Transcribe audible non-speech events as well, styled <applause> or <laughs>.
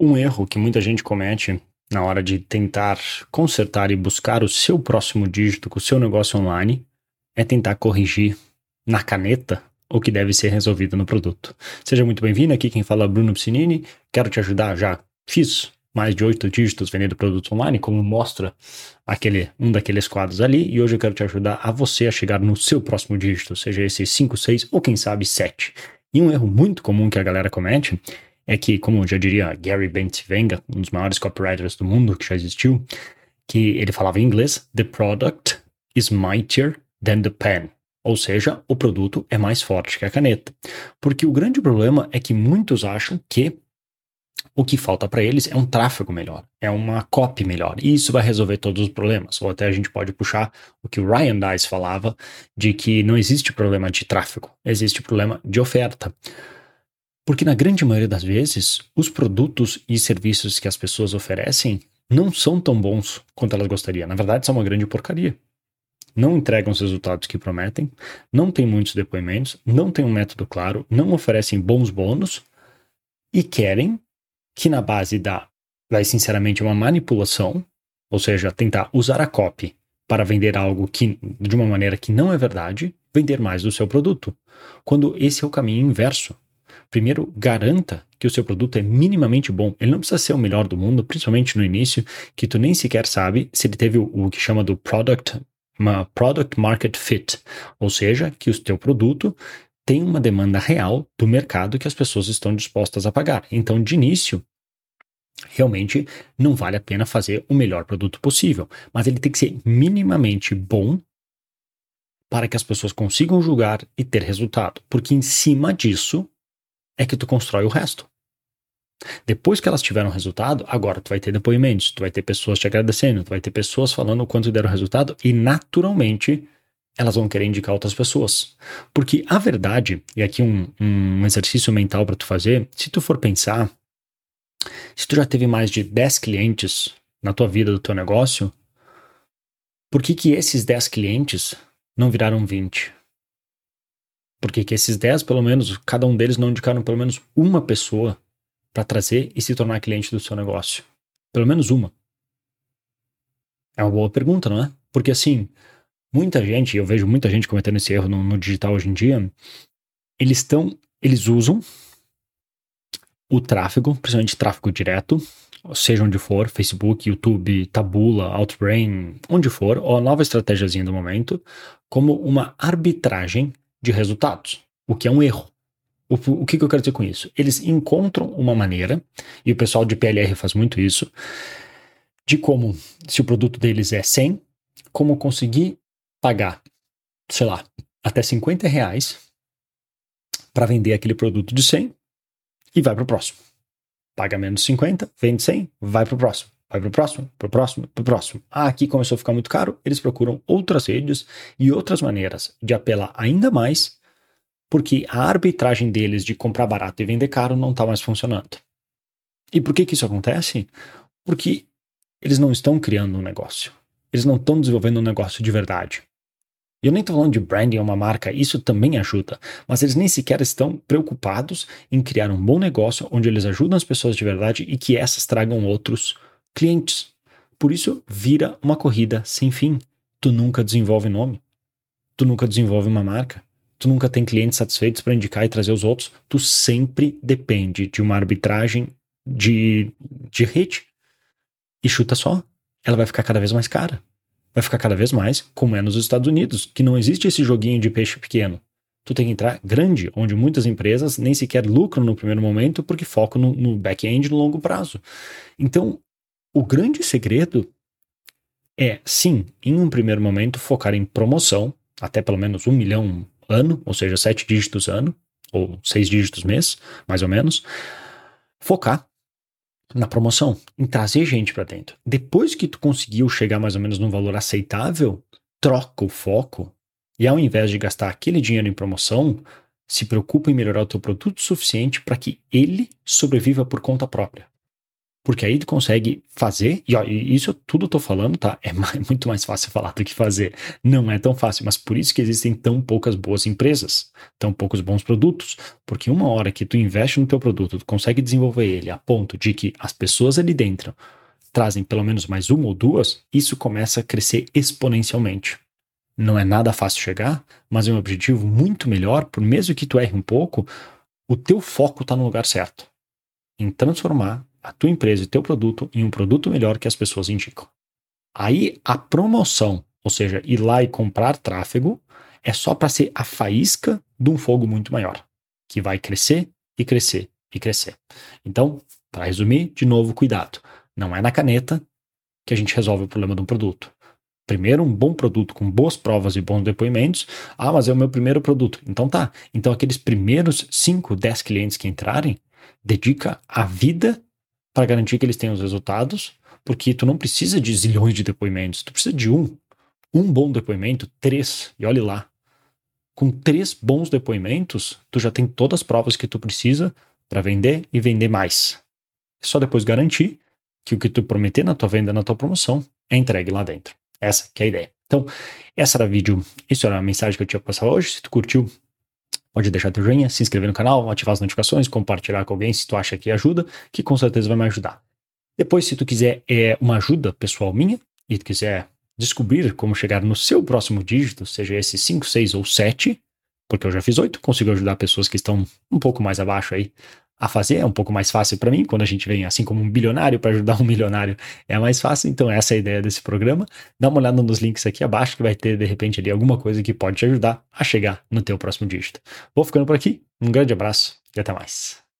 Um erro que muita gente comete na hora de tentar consertar e buscar o seu próximo dígito com o seu negócio online é tentar corrigir na caneta o que deve ser resolvido no produto. Seja muito bem-vindo, aqui quem fala é Bruno Piscinini, quero te ajudar, já fiz mais de oito dígitos vendendo produtos online, como mostra aquele um daqueles quadros ali, e hoje eu quero te ajudar a você a chegar no seu próximo dígito, seja esse 5, 6 ou quem sabe 7. E um erro muito comum que a galera comete é que, como já diria Gary Bentvenga, um dos maiores copywriters do mundo que já existiu, que ele falava em inglês, the product is mightier than the pen. Ou seja, o produto é mais forte que a caneta. Porque o grande problema é que muitos acham que o que falta para eles é um tráfego melhor, é uma copy melhor. E isso vai resolver todos os problemas. Ou até a gente pode puxar o que o Ryan Dice falava, de que não existe problema de tráfego, existe problema de oferta. Porque na grande maioria das vezes, os produtos e serviços que as pessoas oferecem não são tão bons quanto elas gostariam. Na verdade, são uma grande porcaria. Não entregam os resultados que prometem, não tem muitos depoimentos, não tem um método claro, não oferecem bons bônus e querem que na base da, vai sinceramente, uma manipulação, ou seja, tentar usar a copy para vender algo que, de uma maneira que não é verdade, vender mais do seu produto. Quando esse é o caminho inverso. Primeiro, garanta que o seu produto é minimamente bom. Ele não precisa ser o melhor do mundo, principalmente no início, que tu nem sequer sabe se ele teve o, o que chama do product, uma product market fit, ou seja, que o teu produto tem uma demanda real do mercado que as pessoas estão dispostas a pagar. Então, de início, realmente não vale a pena fazer o melhor produto possível, mas ele tem que ser minimamente bom para que as pessoas consigam julgar e ter resultado, porque em cima disso é que tu constrói o resto. Depois que elas tiveram resultado, agora tu vai ter depoimentos, tu vai ter pessoas te agradecendo, tu vai ter pessoas falando o quanto deram resultado e naturalmente elas vão querer indicar outras pessoas. Porque a verdade, e aqui um, um exercício mental para tu fazer, se tu for pensar, se tu já teve mais de 10 clientes na tua vida do teu negócio, por que que esses 10 clientes não viraram 20? Por que que esses 10, pelo menos, cada um deles não indicaram pelo menos uma pessoa para trazer e se tornar cliente do seu negócio? Pelo menos uma. É uma boa pergunta, não é? Porque assim, muita gente, eu vejo muita gente cometendo esse erro no, no digital hoje em dia, eles estão, eles usam o tráfego, principalmente tráfego direto, seja onde for, Facebook, YouTube, Tabula, Outbrain, onde for, ou a nova estratégiazinha do momento, como uma arbitragem de resultados, o que é um erro. O, o que, que eu quero dizer com isso? Eles encontram uma maneira, e o pessoal de PLR faz muito isso, de como, se o produto deles é 100, como conseguir pagar, sei lá, até 50 reais para vender aquele produto de 100 e vai para o próximo. Paga menos 50, vende 100, vai para o próximo. Vai para o próximo, para o próximo, para o próximo. Ah, aqui começou a ficar muito caro, eles procuram outras redes e outras maneiras de apelar ainda mais, porque a arbitragem deles de comprar barato e vender caro não está mais funcionando. E por que, que isso acontece? Porque eles não estão criando um negócio. Eles não estão desenvolvendo um negócio de verdade. Eu nem estou falando de branding uma marca, isso também ajuda, mas eles nem sequer estão preocupados em criar um bom negócio onde eles ajudam as pessoas de verdade e que essas tragam outros clientes. Por isso, vira uma corrida sem fim. Tu nunca desenvolve nome, tu nunca desenvolve uma marca, tu nunca tem clientes satisfeitos para indicar e trazer os outros, tu sempre depende de uma arbitragem de, de rede. E chuta só, ela vai ficar cada vez mais cara vai ficar cada vez mais como é nos Estados Unidos, que não existe esse joguinho de peixe pequeno. Tu tem que entrar grande, onde muitas empresas nem sequer lucram no primeiro momento porque focam no, no back-end no longo prazo. Então, o grande segredo é, sim, em um primeiro momento, focar em promoção, até pelo menos um milhão ano, ou seja, sete dígitos ano, ou seis dígitos mês, mais ou menos. Focar na promoção, em trazer gente para dentro. Depois que tu conseguiu chegar mais ou menos num valor aceitável, troca o foco e ao invés de gastar aquele dinheiro em promoção, se preocupa em melhorar o teu produto suficiente para que ele sobreviva por conta própria. Porque aí tu consegue fazer, e ó, isso eu tudo tô falando, tá? É mais, <laughs> muito mais fácil falar do que fazer. Não é tão fácil, mas por isso que existem tão poucas boas empresas, tão poucos bons produtos. Porque uma hora que tu investe no teu produto, tu consegue desenvolver ele a ponto de que as pessoas ali dentro trazem pelo menos mais uma ou duas, isso começa a crescer exponencialmente. Não é nada fácil chegar, mas é um objetivo muito melhor, por mesmo que tu erre um pouco, o teu foco está no lugar certo. Em transformar a tua empresa e teu produto em um produto melhor que as pessoas indicam. Aí a promoção, ou seja, ir lá e comprar tráfego, é só para ser a faísca de um fogo muito maior, que vai crescer e crescer e crescer. Então, para resumir, de novo, cuidado. Não é na caneta que a gente resolve o problema de um produto. Primeiro, um bom produto com boas provas e bons depoimentos. Ah, mas é o meu primeiro produto. Então tá. Então, aqueles primeiros 5, 10 clientes que entrarem, dedica a vida para garantir que eles tenham os resultados, porque tu não precisa de zilhões de depoimentos, tu precisa de um. Um bom depoimento, três, e olhe lá. Com três bons depoimentos, tu já tem todas as provas que tu precisa para vender e vender mais. É só depois garantir que o que tu prometer na tua venda, na tua promoção, é entregue lá dentro. Essa que é a ideia. Então, essa era a vídeo, isso era a mensagem que eu tinha passado hoje. Se tu curtiu, Pode deixar teu joinha, se inscrever no canal, ativar as notificações, compartilhar com alguém se tu acha que ajuda, que com certeza vai me ajudar. Depois, se tu quiser é, uma ajuda pessoal minha e tu quiser descobrir como chegar no seu próximo dígito, seja esse 5, 6 ou 7, porque eu já fiz 8, consigo ajudar pessoas que estão um pouco mais abaixo aí a fazer, é um pouco mais fácil para mim, quando a gente vem assim como um bilionário para ajudar um milionário, é mais fácil, então essa é a ideia desse programa. Dá uma olhada nos links aqui abaixo que vai ter de repente ali alguma coisa que pode te ajudar a chegar no teu próximo dígito. Vou ficando por aqui, um grande abraço e até mais.